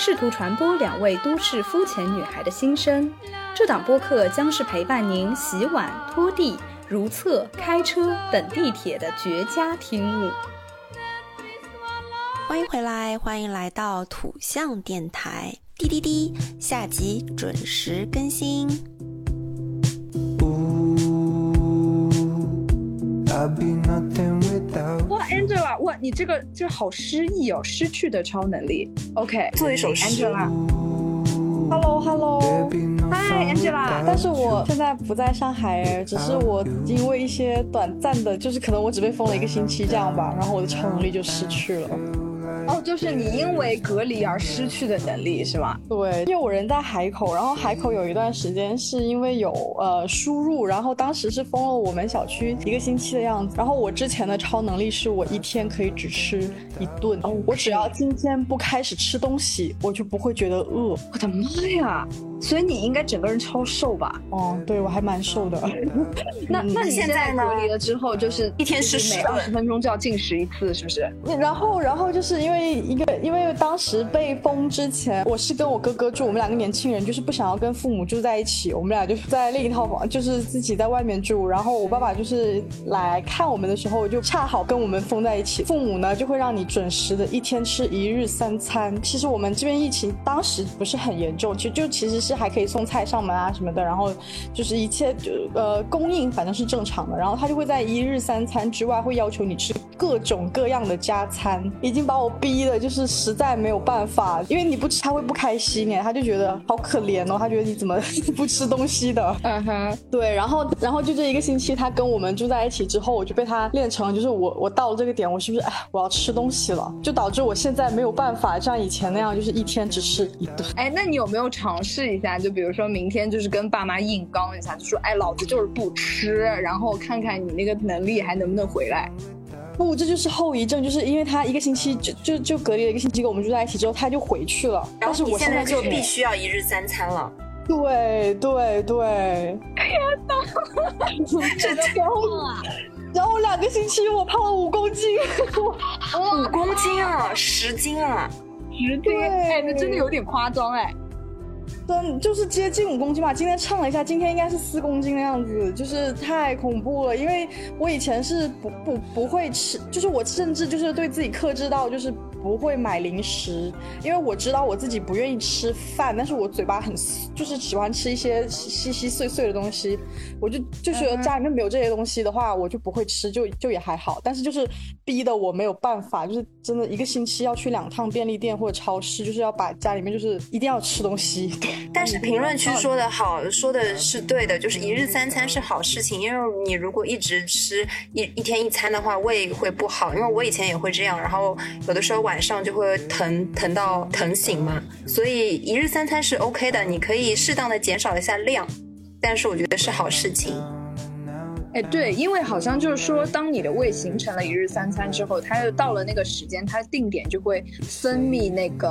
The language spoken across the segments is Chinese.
试图传播两位都市肤浅女孩的心声。这档播客将是陪伴您洗碗、拖地、如厕、开车、等地铁的绝佳听物。欢迎回来，欢迎来到土象电台，滴滴滴，下集准时更新。哇哇，你这个就好诗意哦，失去的超能力。OK，做一首诗。Angela，Hello，Hello，Hi Angela，但是我现在不在上海，只是我因为一些短暂的，就是可能我只被封了一个星期这样吧，然后我的超能力就失去了。哦，就是你因为隔离而失去的能力是吗？对，因为我人在海口，然后海口有一段时间是因为有呃输入，然后当时是封了我们小区一个星期的样子。然后我之前的超能力是我一天可以只吃一顿，我只要今天不开始吃东西，我就不会觉得饿。我的妈呀！所以你应该整个人超瘦吧？哦，对，我还蛮瘦的。那那你现在隔离了之后，就是一天是每二十分钟就要进食一次，是不是？然后然后就是因为。一个，因为当时被封之前，我是跟我哥哥住，我们两个年轻人就是不想要跟父母住在一起，我们俩就是在另一套房，就是自己在外面住。然后我爸爸就是来看我们的时候，就恰好跟我们封在一起。父母呢就会让你准时的一天吃一日三餐。其实我们这边疫情当时不是很严重，其实就其实是还可以送菜上门啊什么的。然后就是一切就呃供应反正是正常的。然后他就会在一日三餐之外会要求你吃各种各样的加餐，已经把我逼。逼的就是实在没有办法，因为你不吃他会不开心哎，他就觉得好可怜哦，他觉得你怎么 不吃东西的？嗯哼，对，然后然后就这一个星期，他跟我们住在一起之后，我就被他练成，就是我我到了这个点，我是不是哎我要吃东西了？就导致我现在没有办法像以前那样，就是一天只吃一顿。哎，那你有没有尝试一下？就比如说明天就是跟爸妈硬刚一下，就说哎老子就是不吃，然后看看你那个能力还能不能回来。不，这就是后遗症，就是因为他一个星期就就就隔离了一个星期，跟我们住在一起之后，他就回去了。但是我现在就必须要一日三餐了。对对对，天哪，这然后然后两个星期我胖了五公斤，五公斤啊，十斤啊，十斤，哎，那真的有点夸张哎。就是接近五公斤吧，今天称了一下，今天应该是四公斤的样子，就是太恐怖了。因为我以前是不不不会吃，就是我甚至就是对自己克制到就是。不会买零食，因为我知道我自己不愿意吃饭，但是我嘴巴很就是喜欢吃一些稀稀碎碎的东西，我就就是家里面没有这些东西的话，我就不会吃，就就也还好。但是就是逼的我没有办法，就是真的一个星期要去两趟便利店或者超市，就是要把家里面就是一定要吃东西。但是评论区说的好，说的是对的，就是一日三餐是好事情，因为你如果一直吃一一天一餐的话，胃会不好。因为我以前也会这样，然后有的时候晚。晚上就会疼疼到疼醒嘛，所以一日三餐是 OK 的，你可以适当的减少一下量，但是我觉得是好事情。哎，对，因为好像就是说，当你的胃形成了一日三餐之后，它又到了那个时间，它定点就会分泌那个。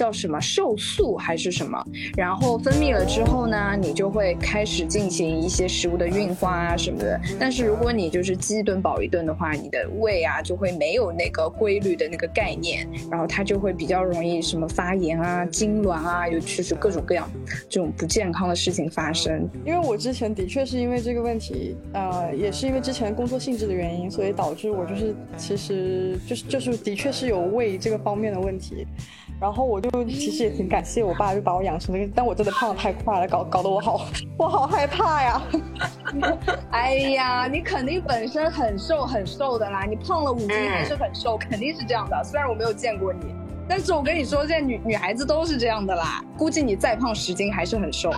叫什么瘦素还是什么？然后分泌了之后呢，你就会开始进行一些食物的运化啊什么的。但是如果你就是饥一顿饱一顿的话，你的胃啊就会没有那个规律的那个概念，然后它就会比较容易什么发炎啊、痉挛啊，尤其是各种各样这种不健康的事情发生。因为我之前的确是因为这个问题，呃，也是因为之前工作性质的原因，所以导致我就是其实就是就是的确是有胃这个方面的问题。然后我就其实也挺感谢我爸，就把我养成那个，但我真的胖的太快了，搞搞得我好，我好害怕呀！哎呀，你肯定本身很瘦很瘦的啦，你胖了五斤还是很瘦，肯定是这样的。虽然我没有见过你，但是我跟你说，现在女女孩子都是这样的啦。估计你再胖十斤还是很瘦。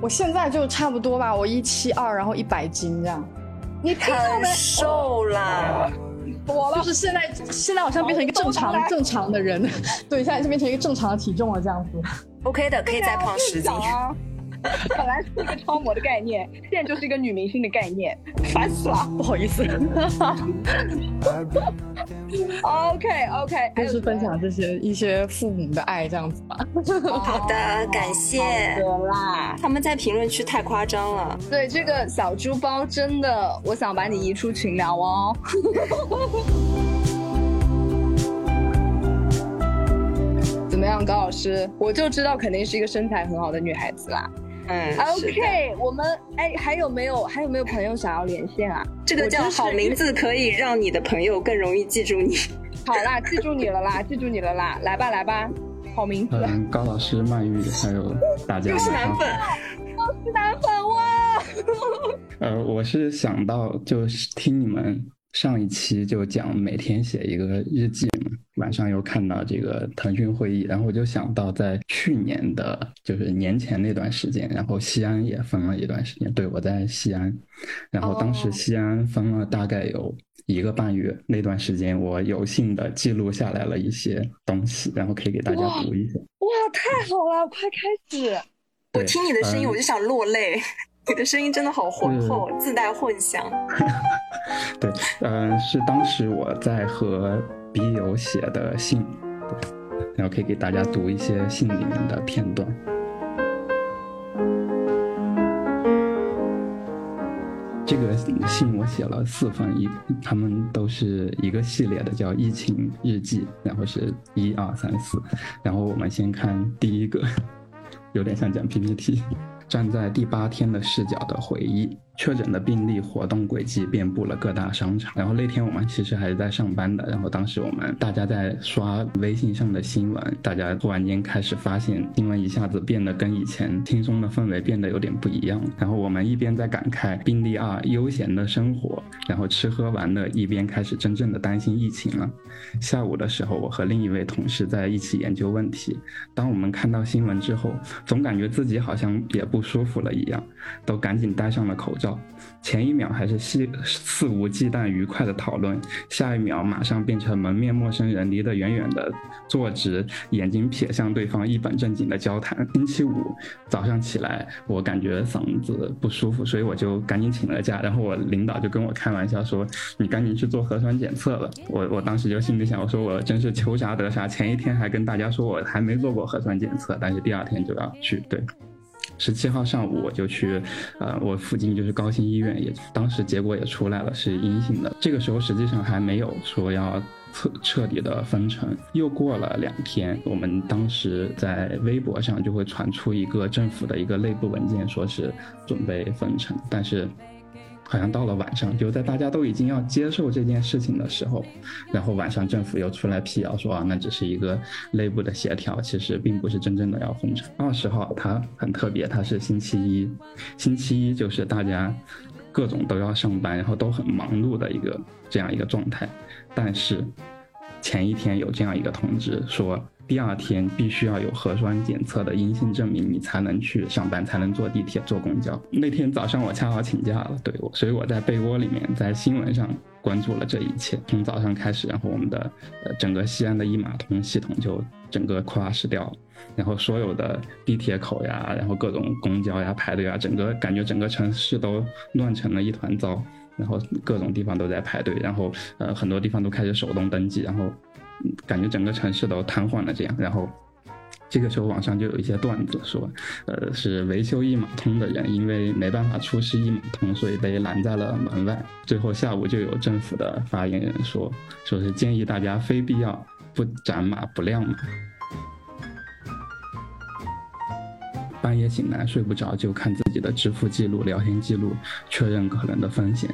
我现在就差不多吧，我一七二，然后一百斤这样。你太瘦啦。多了。就是现在，现在好像变成一个正常正常的人，对，现在就变成一个正常的体重了，这样子。OK 的，可以再胖十斤。本来是一个超模的概念，现在就是一个女明星的概念，烦死了，不好意思。OK OK，就是分享这些一些父母的爱这样子吧。好的，感谢。好啦，他们在评论区太夸张了。对这个小猪包，真的，我想把你移出群聊哦。怎么样，高老师？我就知道肯定是一个身材很好的女孩子啦。嗯，OK，我们哎，还有没有还有没有朋友想要连线啊？这个叫好名字，可以让你的朋友更容易记住你。好啦，记住你了啦，记住你了啦，来吧来吧，好名字。嗯，高老师、曼玉还有大家。又是男粉，又是男粉哇！呃，我是想到就是听你们。上一期就讲每天写一个日记嘛，晚上又看到这个腾讯会议，然后我就想到在去年的，就是年前那段时间，然后西安也封了一段时间。对，我在西安，然后当时西安封了大概有一个半月，那段时间我有幸的记录下来了一些东西，然后可以给大家读一下。哇，太好了，快开始！我听你的声音我就想落泪。你的声音真的好浑厚，自带混响。对，嗯，是当时我在和笔友写的信，然后可以给大家读一些信里面的片段。这个信我写了四封，一他们都是一个系列的，叫疫情日记，然后是一二三四，然后我们先看第一个，有点像讲 PPT。站在第八天的视角的回忆。确诊的病例活动轨迹遍布了各大商场。然后那天我们其实还是在上班的。然后当时我们大家在刷微信上的新闻，大家突然间开始发现新闻一下子变得跟以前轻松的氛围变得有点不一样。然后我们一边在感慨病例二悠闲的生活，然后吃喝玩乐，一边开始真正的担心疫情了。下午的时候，我和另一位同事在一起研究问题。当我们看到新闻之后，总感觉自己好像也不舒服了一样，都赶紧戴上了口罩。前一秒还是肆肆无忌惮愉快的讨论，下一秒马上变成门面陌生人，离得远远的，坐直，眼睛瞥向对方，一本正经的交谈。星期五早上起来，我感觉嗓子不舒服，所以我就赶紧请了假。然后我领导就跟我开玩笑说：“你赶紧去做核酸检测了。”我我当时就心里想，我说我真是求啥得啥，前一天还跟大家说我还没做过核酸检测，但是第二天就要去。对。十七号上午我就去，呃，我附近就是高新医院，也当时结果也出来了，是阴性的。这个时候实际上还没有说要彻彻底的封城。又过了两天，我们当时在微博上就会传出一个政府的一个内部文件，说是准备封城，但是。好像到了晚上，就在大家都已经要接受这件事情的时候，然后晚上政府又出来辟谣说啊，那只是一个内部的协调，其实并不是真正的要封城。二十号它很特别，它是星期一，星期一就是大家各种都要上班，然后都很忙碌的一个这样一个状态。但是前一天有这样一个通知说。第二天必须要有核酸检测的阴性证明，你才能去上班，才能坐地铁、坐公交。那天早上我恰好请假了，对我，所以我在被窝里面，在新闻上关注了这一切。从早上开始，然后我们的呃整个西安的一码通系统就整个 crash 掉，然后所有的地铁口呀，然后各种公交呀排队啊，整个感觉整个城市都乱成了一团糟，然后各种地方都在排队，然后呃很多地方都开始手动登记，然后。感觉整个城市都瘫痪了，这样。然后，这个时候网上就有一些段子说，呃，是维修一码通的人，因为没办法出示一码通，所以被拦在了门外。最后下午就有政府的发言人说，说是建议大家非必要不斩码不亮码。半夜醒来睡不着，就看自己的支付记录、聊天记录，确认可能的风险。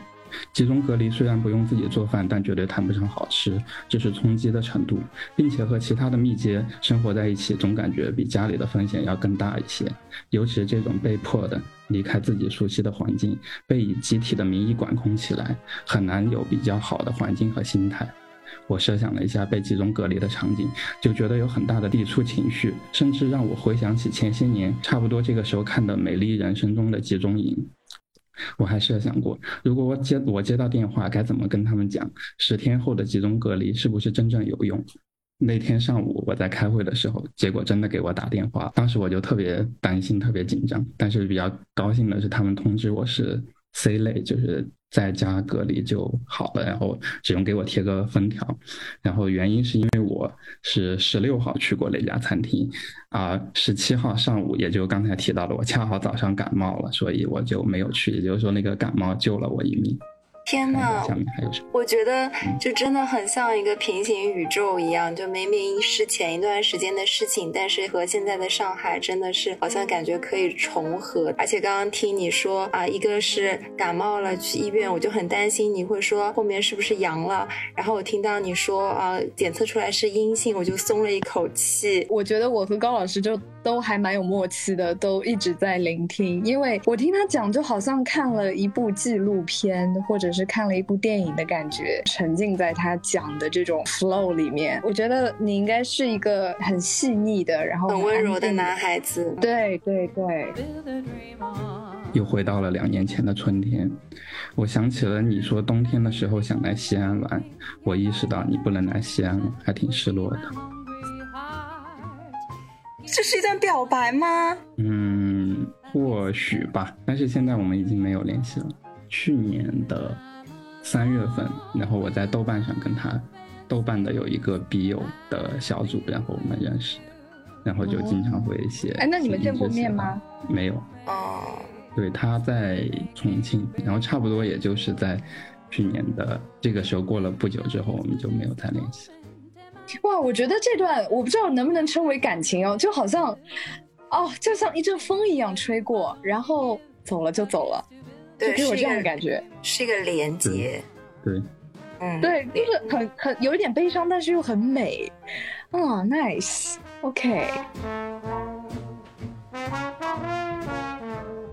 集中隔离虽然不用自己做饭，但绝对谈不上好吃，这是冲击的程度，并且和其他的密接生活在一起，总感觉比家里的风险要更大一些。尤其这种被迫的离开自己熟悉的环境，被以集体的名义管控起来，很难有比较好的环境和心态。我设想了一下被集中隔离的场景，就觉得有很大的抵触情绪，甚至让我回想起前些年差不多这个时候看的《美丽人生》中的集中营。我还设想过，如果我接我接到电话，该怎么跟他们讲十天后的集中隔离是不是真正有用？那天上午我在开会的时候，结果真的给我打电话，当时我就特别担心，特别紧张。但是比较高兴的是，他们通知我是 C 类，就是在家隔离就好了，然后只用给我贴个封条。然后原因是因为我是十六号去过那家餐厅，啊，十七号上午，也就刚才提到了，我恰好早上感冒了，所以我就没有去。也就是说，那个感冒救了我一命。天呐，下面还有什么？我觉得就真的很像一个平行宇宙一样，就明明是前一段时间的事情，但是和现在的上海真的是好像感觉可以重合。而且刚刚听你说啊，一个是感冒了去医院，我就很担心你会说后面是不是阳了。然后我听到你说啊，检测出来是阴性，我就松了一口气。我觉得我和高老师就都还蛮有默契的，都一直在聆听，因为我听他讲就好像看了一部纪录片或者。是看了一部电影的感觉，沉浸在他讲的这种 flow 里面。我觉得你应该是一个很细腻的，然后很温柔的男孩子。对对对。又回到了两年前的春天，我想起了你说冬天的时候想来西安玩，我意识到你不能来西安了，还挺失落的。这是一段表白吗？嗯，或许吧，但是现在我们已经没有联系了。去年的三月份，然后我在豆瓣上跟他，豆瓣的有一个笔友的小组，然后我们认识的，然后就经常会写。哎，那你们见过面吗？没有。哦。对，他在重庆，然后差不多也就是在去年的这个时候过了不久之后，我们就没有再联系。哇，我觉得这段我不知道能不能称为感情哦，就好像，哦，就像一阵风一样吹过，然后走了就走了。对给我这样的感觉，是一个连接，对，嗯，对，就是很很有一点悲伤，但是又很美，啊，nice，OK。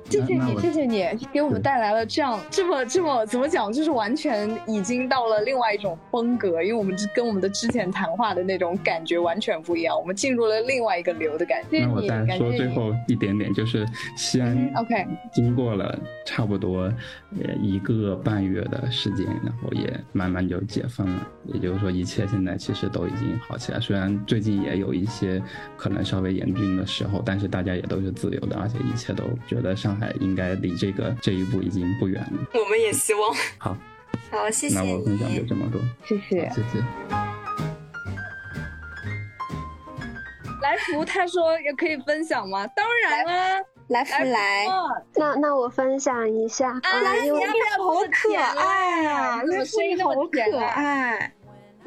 谢谢你，谢谢你给我们带来了这样这么这么怎么讲，就是完全已经到了另外一种风格，因为我们跟我们的之前谈话的那种感觉完全不一样，我们进入了另外一个流的感觉。那我再说最后一点点，就是西安，OK，经过了差不多呃一个半月的时间，然后也慢慢就解封了，也就是说一切现在其实都已经好起来。虽然最近也有一些可能稍微严峻的时候，但是大家也都是自由的，而且一切都觉得上。应该离这个这一步已经不远了。我们也希望。好，好，谢谢。那我分享就这么多。谢谢，谢谢。来福他说也可以分享吗？当然啊，来福来。那那我分享一下。啊，来福好可爱啊！来福好可爱。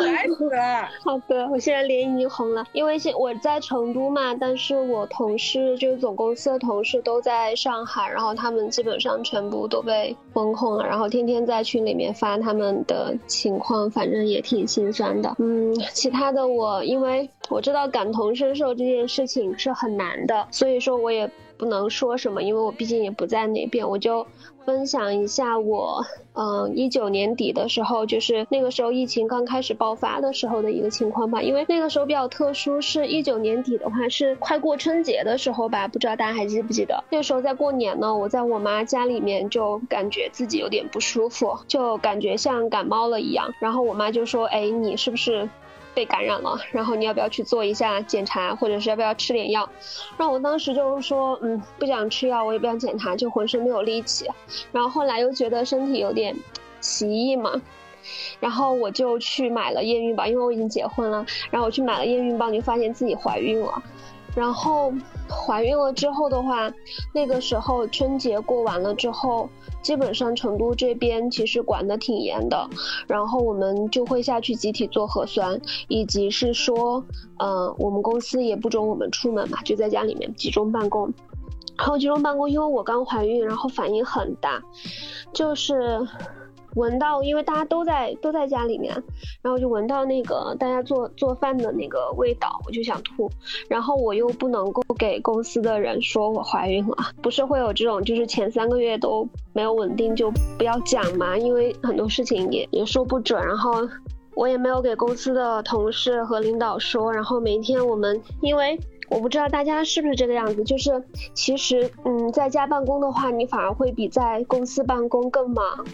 来死了！好的，我现在脸已经红了，因为现我在成都嘛，但是我同事就是总公司的同事都在上海，然后他们基本上全部都被封控了，然后天天在群里面发他们的情况，反正也挺心酸的。嗯，其他的我因为我知道感同身受这件事情是很难的，所以说我也不能说什么，因为我毕竟也不在那边，我就。分享一下我，嗯，一九年底的时候，就是那个时候疫情刚开始爆爆发的时候的一个情况吧。因为那个时候比较特殊，是一九年底的话是快过春节的时候吧，不知道大家还记不记得？那个时候在过年呢，我在我妈家里面就感觉自己有点不舒服，就感觉像感冒了一样。然后我妈就说：“哎，你是不是？”被感染了，然后你要不要去做一下检查，或者是要不要吃点药？然后我当时就是说，嗯，不想吃药，我也不想检查，就浑身没有力气。然后后来又觉得身体有点奇异嘛，然后我就去买了验孕棒，因为我已经结婚了。然后我去买了验孕棒，就发现自己怀孕了。然后怀孕了之后的话，那个时候春节过完了之后。基本上成都这边其实管的挺严的，然后我们就会下去集体做核酸，以及是说，嗯，我们公司也不准我们出门嘛，就在家里面集中办公。然后集中办公，因为我刚怀孕，然后反应很大，就是。闻到，因为大家都在都在家里面，然后就闻到那个大家做做饭的那个味道，我就想吐。然后我又不能够给公司的人说我怀孕了，不是会有这种就是前三个月都没有稳定就不要讲嘛，因为很多事情也也说不准。然后我也没有给公司的同事和领导说。然后每天我们因为。我不知道大家是不是这个样子，就是其实，嗯，在家办公的话，你反而会比在公司办公更忙，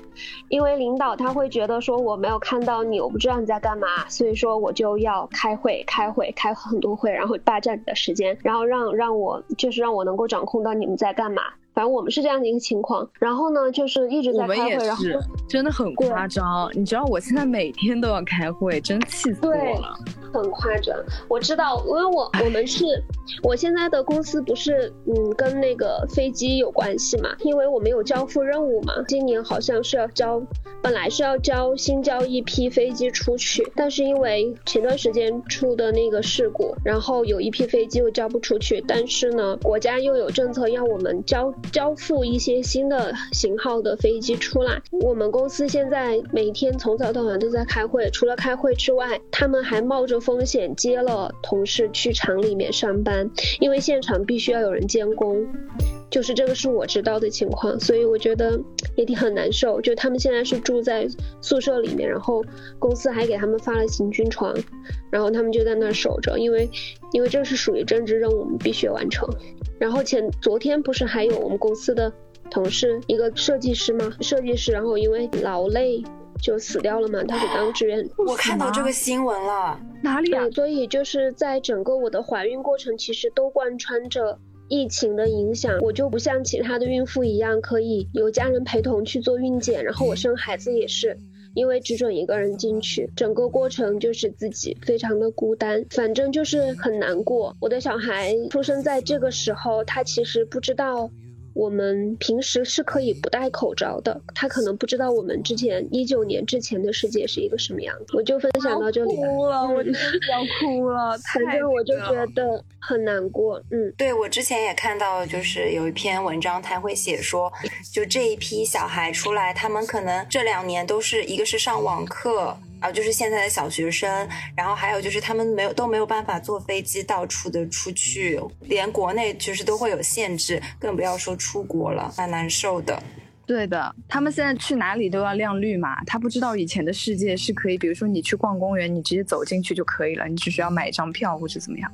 因为领导他会觉得说我没有看到你，我不知道你在干嘛，所以说我就要开会，开会，开很多会，然后霸占你的时间，然后让让我就是让我能够掌控到你们在干嘛。反正我们是这样的一个情况，然后呢，就是一直在开会，然后真的很夸张。你知道我现在每天都要开会，真气死我了，很夸张。我知道，因为我我们是，我现在的公司不是嗯跟那个飞机有关系嘛，因为我们有交付任务嘛。今年好像是要交，本来是要交新交一批飞机出去，但是因为前段时间出的那个事故，然后有一批飞机又交不出去，但是呢，国家又有政策要我们交。交付一些新的型号的飞机出来。我们公司现在每天从早到晚都在开会，除了开会之外，他们还冒着风险接了同事去厂里面上班，因为现场必须要有人监工。就是这个是我知道的情况，所以我觉得也挺很难受。就他们现在是住在宿舍里面，然后公司还给他们发了行军床，然后他们就在那儿守着，因为因为这是属于政治任务，我们必须完成。然后前昨天不是还有我们公司的同事一个设计师吗？设计师，然后因为劳累就死掉了嘛，他是当志愿。我看到这个新闻了，哪里啊？所以就是在整个我的怀孕过程，其实都贯穿着疫情的影响。我就不像其他的孕妇一样可以有家人陪同去做孕检，然后我生孩子也是。因为只准一个人进去，整个过程就是自己非常的孤单，反正就是很难过。我的小孩出生在这个时候，他其实不知道。我们平时是可以不戴口罩的，他可能不知道我们之前一九年之前的世界是一个什么样子。我就分享到这里哭了，我真的要哭了。反正我就觉得很难过。嗯，对我之前也看到，就是有一篇文章，他会写说，就这一批小孩出来，他们可能这两年都是一个是上网课。啊，就是现在的小学生，然后还有就是他们没有都没有办法坐飞机到处的出去，连国内其实都会有限制，更不要说出国了，蛮难受的。对的，他们现在去哪里都要亮绿码。他不知道以前的世界是可以，比如说你去逛公园，你直接走进去就可以了，你只需要买一张票或者怎么样。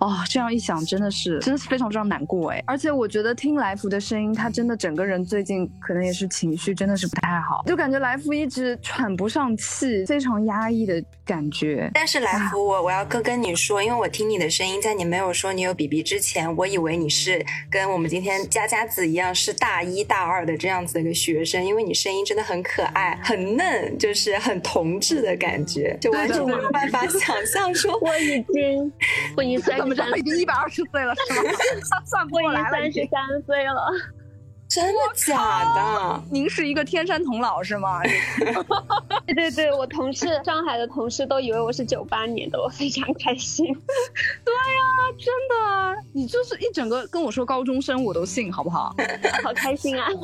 哦，这样一想，真的是，真的是非常非常难过哎。而且我觉得听来福的声音，他真的整个人最近可能也是情绪真的是不太好，就感觉来福一直喘不上气，非常压抑的感觉。但是来福，我我要跟跟你说，因为我听你的声音，在你没有说你有 BB 之前，我以为你是跟我们今天佳佳子一样是大一大二的这样子。那个学生，因为你声音真的很可爱、很嫩，就是很童稚的感觉，就完全没有办法想象说我已经我已经怎么着已经一百二十岁了是吗？算不过来了，三十三岁了，真的假的？您是一个天山童姥是吗？对对对，我同事上海的同事都以为我是九八年的，我非常开心。对呀，真的，你就是一整个跟我说高中生我都信，好不好？好开心啊！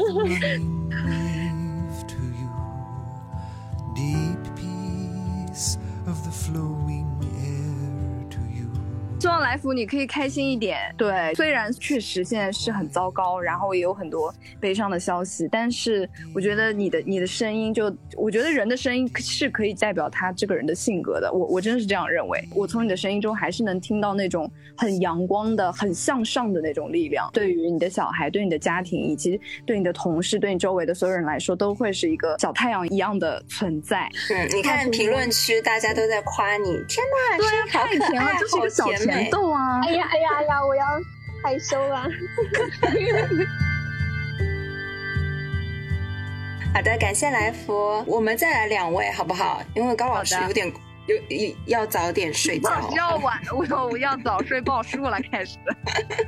希望来福你可以开心一点。对，虽然确实现在是很糟糕，然后也有很多悲伤的消息，但是我觉得你的你的声音，就我觉得人的声音是可以代表他这个人的性格的。我我真的是这样认为。我从你的声音中还是能听到那种很阳光的、很向上的那种力量。对于你的小孩、对你的家庭以及对你的同事、对你周围的所有人来说，都会是一个小太阳一样的存在。嗯，你看评论区大家都在夸你，天哪，对，太甜了，就是一个小甜。甜豆啊！哎呀哎呀哎呀！我要害羞了。好的，感谢来福。我们再来两位好不好？因为高老师有点有要早点睡觉。要晚，我我要早睡报数了。开始。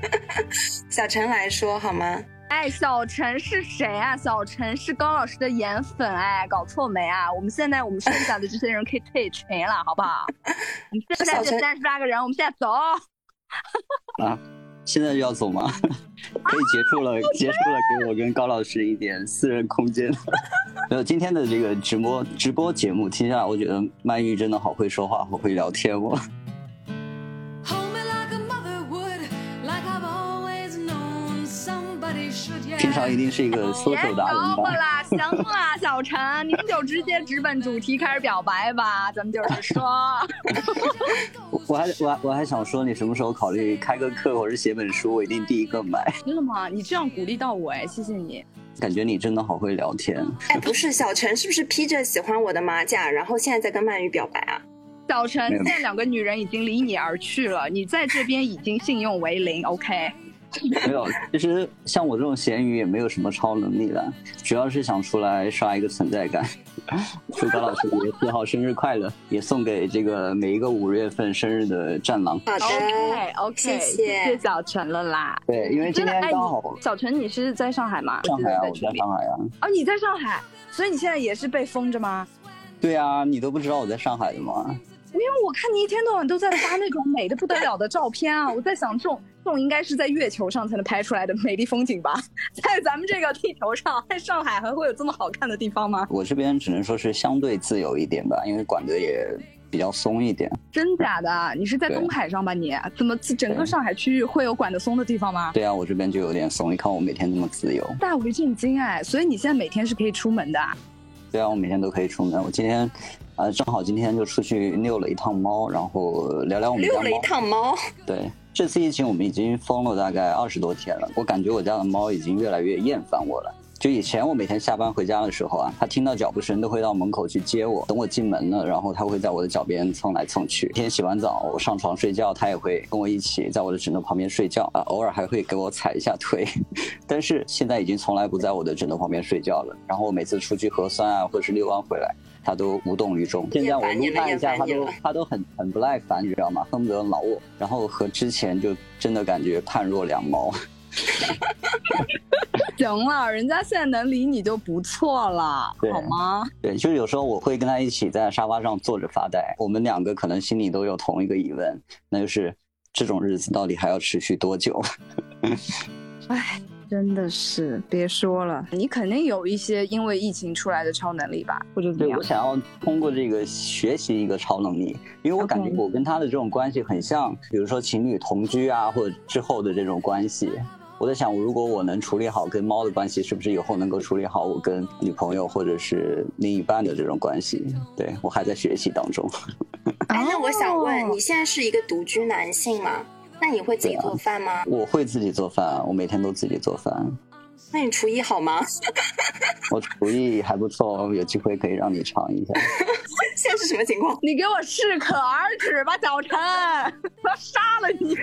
小陈来说好吗？哎，小陈是谁啊？小陈是高老师的颜粉，哎，搞错没啊？我们现在我们剩下的这些人可以退群了，好不好？我们现在就三十八个人，我们现在走。啊，现在就要走吗？可以结束了，结束了，给我跟高老师一点私人空间。没有今天的这个直播直播节目听下来，我觉得曼玉真的好会说话，好会聊天哦。平常一定是一个 social 达人吧？啦，行啦，小陈，您就直接直奔主题开始表白吧。咱们就是说，我还我还我还想说，你什么时候考虑开个课或者写本书，我一定第一个买。真的吗？你这样鼓励到我哎，谢谢你。感觉你真的好会聊天。哎，不是，小陈是不是披着喜欢我的马甲，然后现在在跟曼玉表白啊？小陈，现在两个女人已经离你而去了，你在这边已经信用为零，OK？没有，其实像我这种咸鱼也没有什么超能力的，主要是想出来刷一个存在感。祝高老师五月四号生日快乐，也送给这个每一个五月份生日的战狼。好的，OK，OK，谢谢小陈了啦。对，因为今天刚好，小陈你是在上海吗？上海啊，我在上海啊。哦，你在上海，所以你现在也是被封着吗？对啊，你都不知道我在上海的吗？因为我看你一天到晚都在发那种美的不得了的照片啊，我在想这种这种应该是在月球上才能拍出来的美丽风景吧，在咱们这个地球上，在上海还会有这么好看的地方吗？我这边只能说是相对自由一点吧，因为管的也比较松一点。真假的？你是在东海上吧？你怎么整个上海区域会有管得松的地方吗？对啊，我这边就有点松，你看我每天这么自由，大为震惊哎！所以你现在每天是可以出门的？对啊，我每天都可以出门。我今天。呃，正好今天就出去遛了一趟猫，然后聊聊我们家遛了一趟猫。对，这次疫情我们已经封了大概二十多天了，我感觉我家的猫已经越来越厌烦我了。就以前我每天下班回家的时候啊，它听到脚步声都会到门口去接我，等我进门了，然后它会在我的脚边蹭来蹭去。每天洗完澡我上床睡觉，它也会跟我一起在我的枕头旁边睡觉啊，偶尔还会给我踩一下腿。但是现在已经从来不在我的枕头旁边睡觉了。然后我每次出去核酸啊，或者是遛弯回来。他都无动于衷。现在我撸他一下，他都他都很很不耐烦，你知道吗？恨不得挠我。然后和之前就真的感觉判若两猫。行了，人家现在能理你就不错了，好吗？对，就是有时候我会跟他一起在沙发上坐着发呆。我们两个可能心里都有同一个疑问，那就是这种日子到底还要持续多久？唉。真的是别说了，你肯定有一些因为疫情出来的超能力吧？或者怎样？我想要通过这个学习一个超能力，因为我感觉我跟他的这种关系很像，比如说情侣同居啊，或者之后的这种关系。我在想，如果我能处理好跟猫的关系，是不是以后能够处理好我跟女朋友或者是另一半的这种关系？对我还在学习当中。哎，那我想问，你现在是一个独居男性吗？那你会自己做饭吗？我会自己做饭，我每天都自己做饭。那你厨艺好吗？我厨艺还不错，有机会可以让你尝一下。现在是什么情况？你给我适可而止吧，早晨，我要杀了你！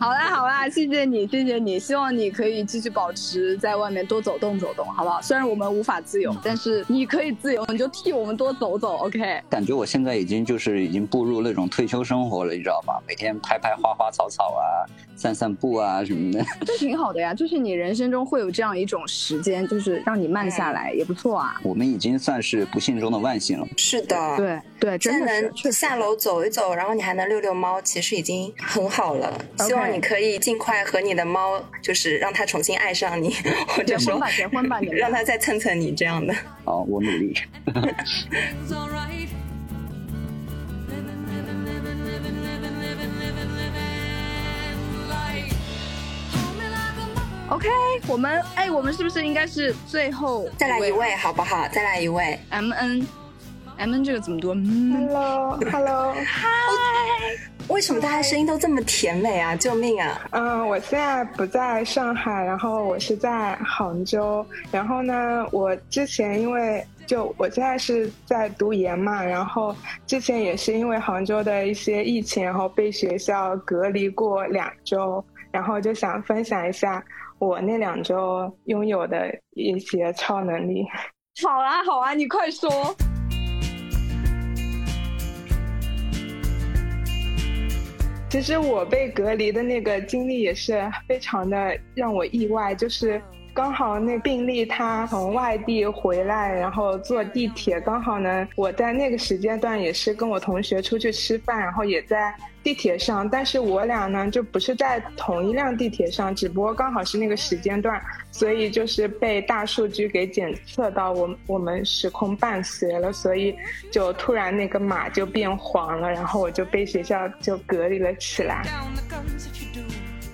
好啦好啦，谢谢你谢谢你，希望你可以继续保持在外面多走动走动，好不好？虽然我们无法自由，但是你可以自由，你就替我们多走走，OK？感觉我现在已经就是已经步入那种退休生活了，你知道吗？每天拍拍花花草草啊，散散步啊什么的，这挺好的呀。就是你人生中会有这样一种时间，就是让你慢下来，也不错啊。我们已经算是不幸中的万幸了。是的，对对，真的能下楼走一走，然后你还能遛遛猫，其实已经很好了。希望。你可以尽快和你的猫，就是让它重新爱上你，或者说结婚吧，让它再蹭蹭你这样的。好，我努力。OK，我们哎，我们是不是应该是最后再来一位，好不好？再来一位，MN，MN 这个怎么读？Hello，Hello，Hi。为什么大家声音都这么甜美啊？救命啊！嗯，我现在不在上海，然后我是在杭州。然后呢，我之前因为就我现在是在读研嘛，然后之前也是因为杭州的一些疫情，然后被学校隔离过两周，然后就想分享一下我那两周拥有的一些超能力。好啊，好啊，你快说。其实我被隔离的那个经历也是非常的让我意外，就是刚好那病例他从外地回来，然后坐地铁，刚好呢我在那个时间段也是跟我同学出去吃饭，然后也在。地铁上，但是我俩呢就不是在同一辆地铁上，只不过刚好是那个时间段，所以就是被大数据给检测到我我们时空伴随了，所以就突然那个码就变黄了，然后我就被学校就隔离了起来。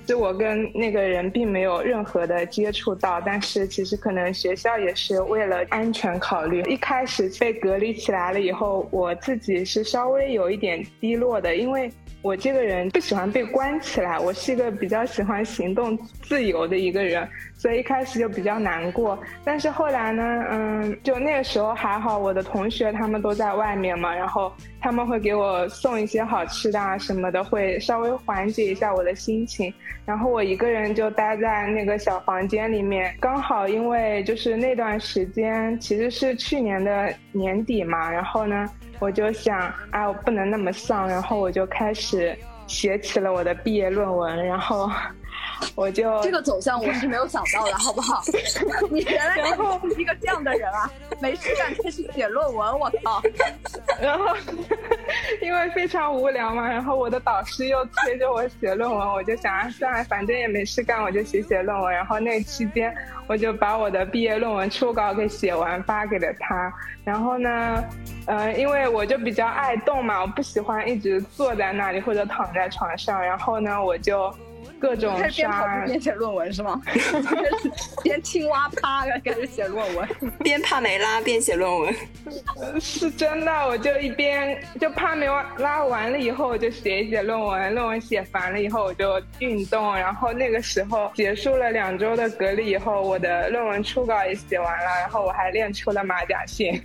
就我跟那个人并没有任何的接触到，但是其实可能学校也是为了安全考虑，一开始被隔离起来了以后，我自己是稍微有一点低落的，因为。我这个人不喜欢被关起来，我是一个比较喜欢行动自由的一个人，所以一开始就比较难过。但是后来呢，嗯，就那个时候还好，我的同学他们都在外面嘛，然后他们会给我送一些好吃的啊什么的，会稍微缓解一下我的心情。然后我一个人就待在那个小房间里面，刚好因为就是那段时间其实是去年的年底嘛，然后呢。我就想，哎，我不能那么丧，然后我就开始写起了我的毕业论文，然后 我就这个走向我是没有想到的，好不好？你原来是一个这样的人啊，没事干开始写论文，我操！然后因为非常无聊嘛，然后我的导师又催着我写论文，我就想啊，算了，反正也没事干，我就写写论文。然后那期间，我就把我的毕业论文初稿给写完，发给了他。然后呢？嗯，因为我就比较爱动嘛，我不喜欢一直坐在那里或者躺在床上。然后呢，我就各种刷。边跑步边写论文是吗？边青蛙趴开始写论文，边帕梅拉边写论文。是真的，我就一边就帕梅拉完了以后，我就写一写论文。论文写烦了以后，我就运动。然后那个时候结束了两周的隔离以后，我的论文初稿也写完了，然后我还练出了马甲线。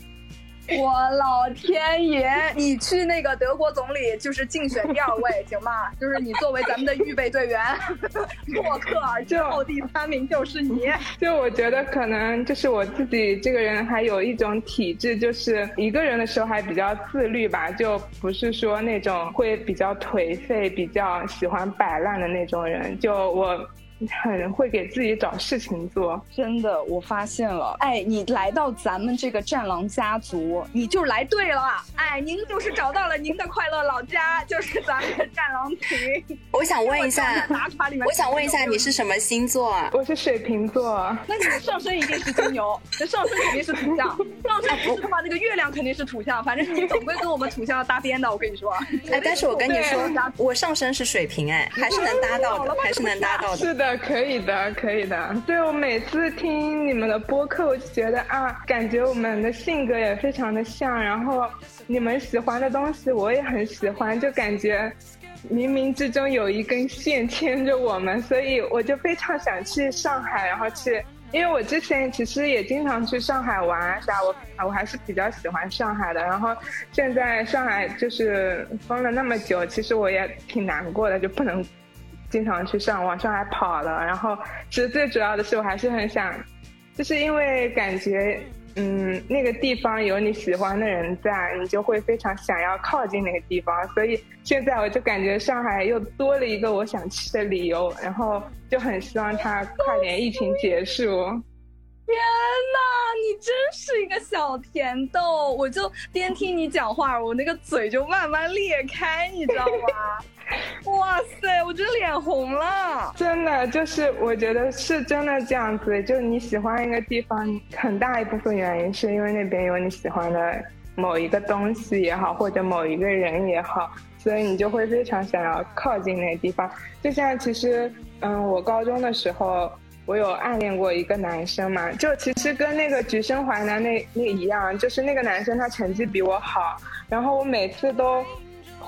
我老天爷！你去那个德国总理就是竞选第二位，行吗？就是你作为咱们的预备队员，默克尔之后第三名就是你。就我觉得可能就是我自己这个人还有一种体质，就是一个人的时候还比较自律吧，就不是说那种会比较颓废、比较喜欢摆烂的那种人。就我。很会给自己找事情做，真的，我发现了。哎，你来到咱们这个战狼家族，你就来对了。哎，您就是找到了您的快乐老家，就是咱们的战狼群。我想问一下，我想问一下，你是什么星座？我是水瓶座。那你的上升一定是金牛，那上升肯定是土象。上升不是的话，那个月亮肯定是土象。反正你总归跟我们土象要搭边的，我跟你说。哎，但是我跟你说，我上升是水瓶，哎，还是能搭到的，还是能搭到的。是的。可以的，可以的。对我每次听你们的播客，我就觉得啊，感觉我们的性格也非常的像，然后你们喜欢的东西我也很喜欢，就感觉冥冥之中有一根线牵着我们，所以我就非常想去上海，然后去，因为我之前其实也经常去上海玩啥，我我还是比较喜欢上海的。然后现在上海就是封了那么久，其实我也挺难过的，就不能。经常去上往上海跑了，然后其实最主要的是我还是很想，就是因为感觉，嗯，那个地方有你喜欢的人在，你就会非常想要靠近那个地方，所以现在我就感觉上海又多了一个我想去的理由，然后就很希望它快点疫情结束。天呐，你真是一个小甜豆！我就边听你讲话，我那个嘴就慢慢裂开，你知道吗？哇塞，我觉得脸红了！真的，就是我觉得是真的这样子。就你喜欢一个地方，很大一部分原因是因为那边有你喜欢的某一个东西也好，或者某一个人也好，所以你就会非常想要靠近那个地方。就像其实，嗯，我高中的时候，我有暗恋过一个男生嘛，就其实跟那个橘生淮南那那一样，就是那个男生他成绩比我好，然后我每次都。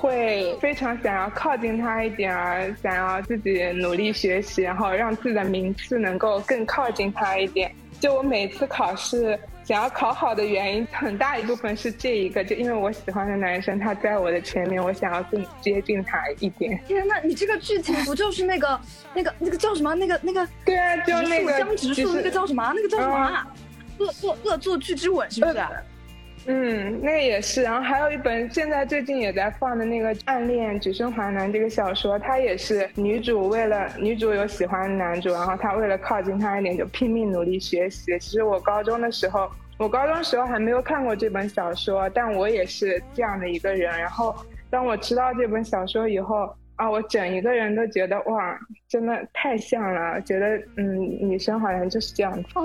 会非常想要靠近他一点儿，想要自己努力学习，然后让自己的名次能够更靠近他一点。就我每次考试想要考好的原因，很大一部分是这一个，就因为我喜欢的男生他在我的前面，我想要更接近他一点。天呐，你这个剧情不就是那个那个那个叫什么？那个那个对啊，就那个江直树那个叫什么？那个叫什么？恶作恶作剧之吻是不是？嗯，那个也是，然后还有一本现在最近也在放的那个《暗恋只剩华南》这个小说，它也是女主为了女主有喜欢男主，然后她为了靠近他一点就拼命努力学习。其实我高中的时候，我高中时候还没有看过这本小说，但我也是这样的一个人。然后当我知道这本小说以后。啊，我整一个人都觉得哇，真的太像了，觉得嗯，女生好像就是这样子啊，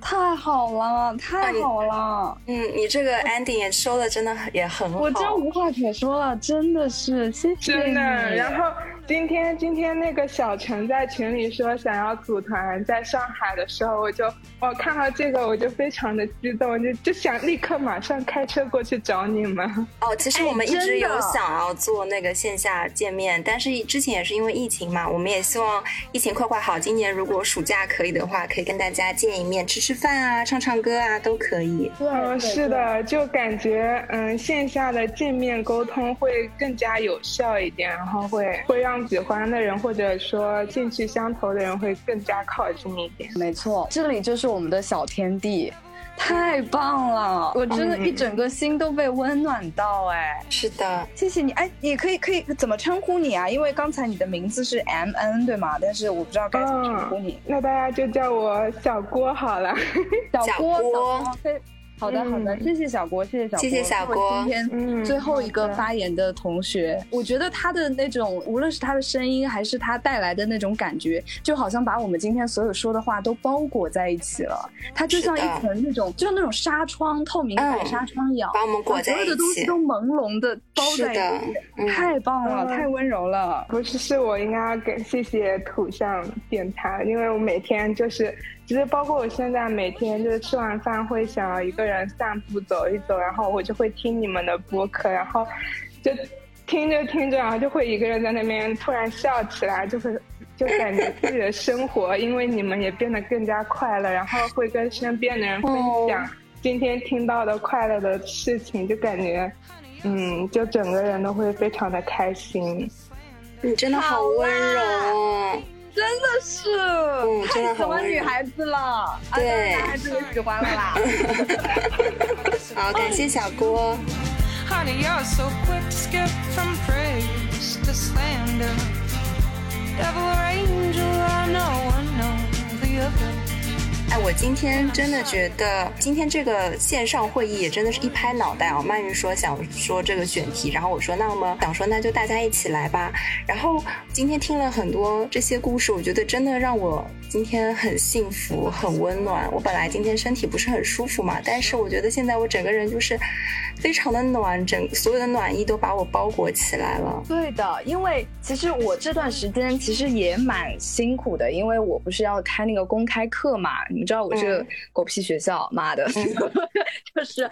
太好了，太好了，嗯，你这个 ending 也收的真的也很好，我真无话可说了，真的是谢谢真的。然后今天今天那个小陈在群里说想要组团在上海的时候，我就我看到这个我就非常的激动，就就想立刻马上开车过去找你们。哦，其实我们一直有想要做那个线下见面，但是之前也是因为疫情嘛，我们也希望疫情快快好，今年如果暑假可以的话，可以跟大家见一面，吃吃饭啊，唱唱歌啊，都可以。嗯，是的，就感觉嗯线下的见面沟通会更加有效一点，然后会会让。喜欢的人，或者说兴趣相投的人，会更加靠近一点。没错，这里就是我们的小天地，太棒了！我真的，一整个心都被温暖到。哎，是的，谢谢你。哎，你可以可以怎么称呼你啊？因为刚才你的名字是 M N 对吗？但是我不知道该怎么称呼你。那大家就叫我小郭好了。小郭，小郭。好的，好的，谢谢小郭，谢谢小郭，谢谢小郭。今天最后一个发言的同学，我觉得他的那种，无论是他的声音，还是他带来的那种感觉，就好像把我们今天所有说的话都包裹在一起了。他就像一层那种，就像那种纱窗，透明的纱窗一样，把我们裹在一起，所有的东西都朦胧的包在一起。太棒了，太温柔了。不是，是我应该要给谢谢土象电台，因为我每天就是。其实包括我现在每天就是吃完饭会想要一个人散步走一走，然后我就会听你们的播客，然后就听着听着，然后就会一个人在那边突然笑起来，就会就感觉自己的生活因为你们也变得更加快乐，然后会跟身边的人分享今天听到的快乐的事情，就感觉嗯，就整个人都会非常的开心。你真的好温柔哦。真的是。太喜欢女孩子了，对，男孩子也喜欢了啦。好，感谢小郭。哎，我今天真的觉得，今天这个线上会议也真的是一拍脑袋啊！曼玉说想说这个选题，然后我说那么想说那就大家一起来吧。然后今天听了很多这些故事，我觉得真的让我今天很幸福、很温暖。我本来今天身体不是很舒服嘛，但是我觉得现在我整个人就是非常的暖，整所有的暖意都把我包裹起来了。对的，因为其实我这段时间其实也蛮辛苦的，因为我不是要开那个公开课嘛。你们知道我这个狗屁学校，妈的，就是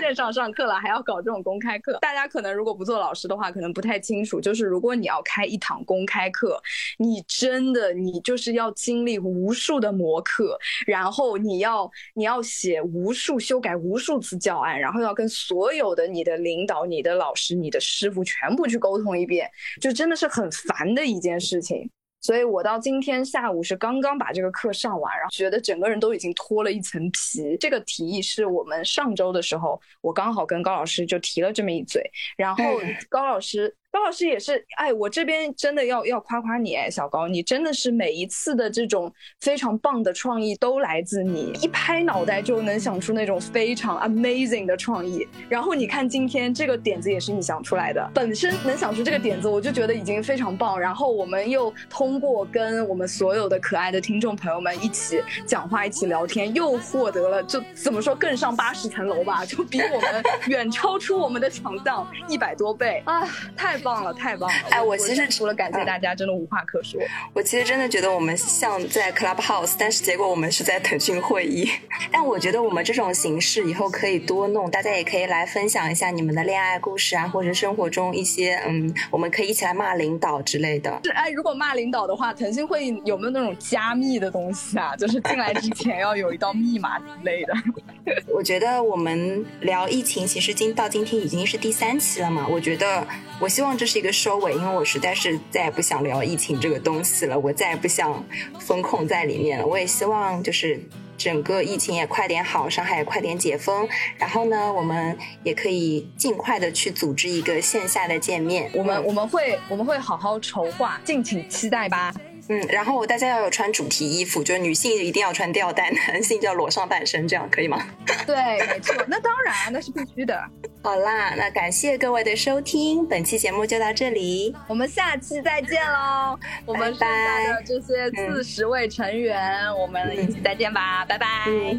线上上课了，还要搞这种公开课。大家可能如果不做老师的话，可能不太清楚。就是如果你要开一堂公开课，你真的你就是要经历无数的模课，然后你要你要写无数修改无数次教案，然后要跟所有的你的领导、你的老师、你的师傅全部去沟通一遍，就真的是很烦的一件事情。所以我到今天下午是刚刚把这个课上完，然后觉得整个人都已经脱了一层皮。这个提议是我们上周的时候，我刚好跟高老师就提了这么一嘴，然后高老师。高老师也是，哎，我这边真的要要夸夸你，哎，小高，你真的是每一次的这种非常棒的创意都来自你，一拍脑袋就能想出那种非常 amazing 的创意。然后你看今天这个点子也是你想出来的，本身能想出这个点子，我就觉得已经非常棒。然后我们又通过跟我们所有的可爱的听众朋友们一起讲话、一起聊天，又获得了就怎么说更上八十层楼吧，就比我们远超出我们的想象一百多倍啊，太。棒了，太棒了！哎，我其实除了感谢大家，真的无话可说。我其实真的觉得我们像在 Clubhouse，但是结果我们是在腾讯会议。但我觉得我们这种形式以后可以多弄，大家也可以来分享一下你们的恋爱故事啊，或者生活中一些嗯，我们可以一起来骂领导之类的。是哎，如果骂领导的话，腾讯会议有没有那种加密的东西啊？就是进来之前要有一道密码之类的。我觉得我们聊疫情，其实今到今天已经是第三期了嘛。我觉得，我希望。这是一个收尾，因为我实在是再也不想聊疫情这个东西了，我再也不想封控在里面了。我也希望就是整个疫情也快点好，上海也快点解封，然后呢，我们也可以尽快的去组织一个线下的见面。我们我们会我们会好好筹划，敬请期待吧。嗯，然后大家要有穿主题衣服，就是女性一定要穿吊带，男性就要裸上半身，这样可以吗？对，没错，那当然，那是必须的。好啦，那感谢各位的收听，本期节目就到这里，我们下期再见喽！我们剩下的这些四十位成员，我们一起再见吧，拜拜，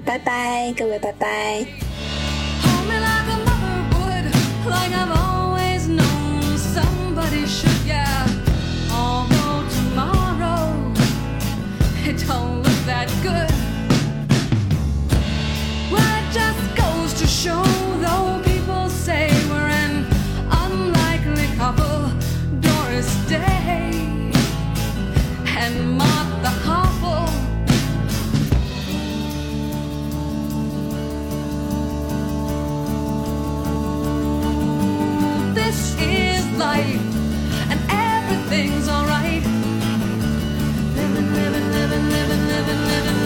拜拜，各位拜拜。don't look that good. Well, it just goes to show, though people say we're an unlikely couple, Doris Day and Martha Hopple. This is life, and everything's alright. living, living.